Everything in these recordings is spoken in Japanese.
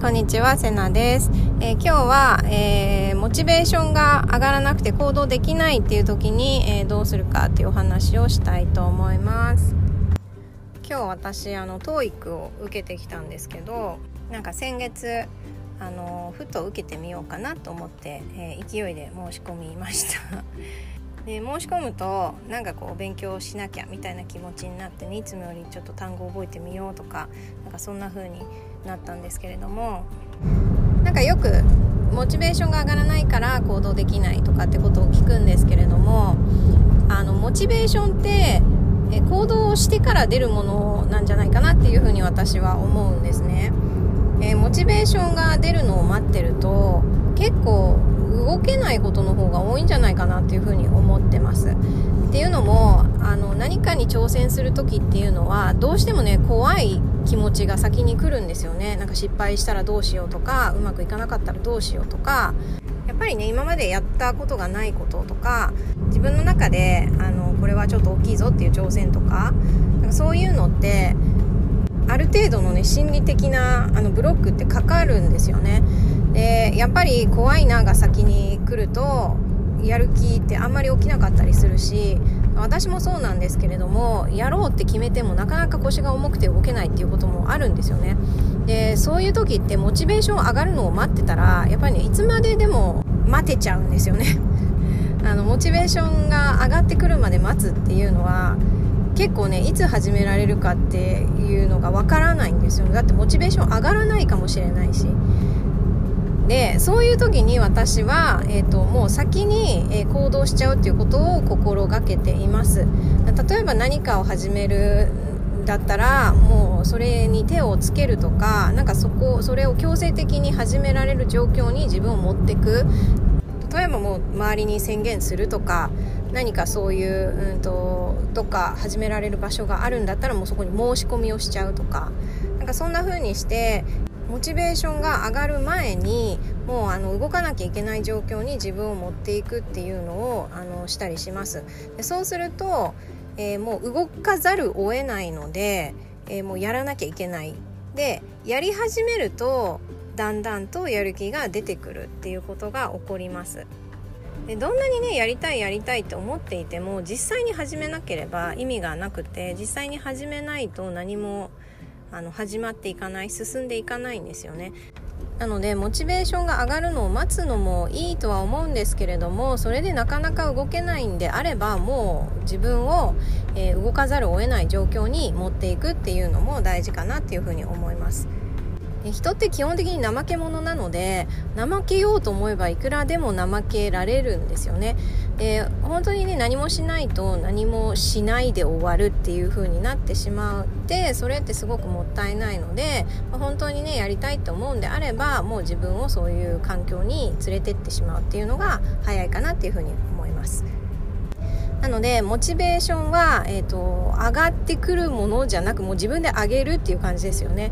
こんにちは、セナです。えー、今日は、えー、モチベーションが上がらなくて行動できないっていう時に、えー、どうするかっていうお話をしたいと思います。今日私、あの、TOEIC を受けてきたんですけど、なんか先月、あの、ふと受けてみようかなと思って、え勢いで申し込みました。で申し込むとなんかこう勉強しなきゃみたいな気持ちになってねいつもよりちょっと単語を覚えてみようとかなんかそんな風になったんですけれどもなんかよくモチベーションが上がらないから行動できないとかってことを聞くんですけれどもあのモチベーションってえ行動をしてから出るものなんじゃないかなっていうふに私は思うんですね。えモチベーションが出るのを待ってると結構動けないことの方が多いんじゃないかなっていうふうに思ってます。っていうのもあの何かに挑戦する時っていうのはどうしてもね怖い気持ちが先に来るんですよね。なんか失敗したらどうしようとかうまくいかなかったらどうしようとか。やっぱりね今までやったことがないこととか自分の中であのこれはちょっと大きいぞっていう挑戦とかなんかそういうのってある程度のね心理的なあのブロックってかかるんですよね。でやっぱり怖いなが先に来るとやる気ってあんまり起きなかったりするし私もそうなんですけれどもやろうって決めてもなかなか腰が重くて動けないっていうこともあるんですよね。でそういう時ってモチベーション上がるのを待ってたらやっぱりねいつまででも待てちゃうんですよね。あのモチベーションが上がってくるまで待つっていうのは結構ねいつ始められるかっていうのがわからないんですよだってモチベーション上がらないかもしれないし。でそういう時に私は、えーと、もう先に、え、行動しちゃうっていうことを心がけています。例えば何かを始めるだったらもうそれに手をつけるとかなんかそこそれを強制的に始められる状況に自分を持ってく。例えばもう周りに宣言するとか何かそういう、うんと、どっか始められる場所があるんだったらもうそこに申し込みをしちゃうとかなんかそんな風にしてモチベーションが上がる前にもうあの動かなきゃいけない状況に自分を持っていくっていうのをあのしたりします。でそうすると、えー、もう動かざるを得ないので、えー、もうやらなきゃいけない。でやり始めるとだんだんとやる気が出てくるっていうことが起こります。でどんなにねやりたいやりたいって思っていても実際に始めなければ意味がなくて実際に始めないと何もあの始まっていかない進んでいかないんですよねなのでモチベーションが上がるのを待つのもいいとは思うんですけれどもそれでなかなか動けないんであればもう自分を、えー、動かざるを得ない状況に持っていくっていうのも大事かなっていうふうに思います。人って基本的に怠け者なので怠けようと思えばいくらでも怠けられるんですよね。で本当にね何もしないと何もしないで終わるっていう風になってしまってそれってすごくもったいないので本当にねやりたいって思うんであればもう自分をそういう環境に連れてってしまうっていうのが早いかなっていう風に思います。なのでモチベーションは、えーと上がってくるものじゃなくもう自分で上げるっていう感じですよね。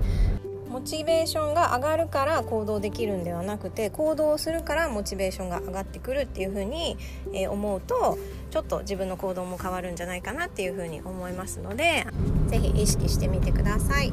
チベーションが上がるから行動できるんではなくて行動するからモチベーションが上がってくるっていうふうに、え、思うとちょっと自分の行動も変わるんじゃないかなっていうふうに思いますので是非意識してみてください。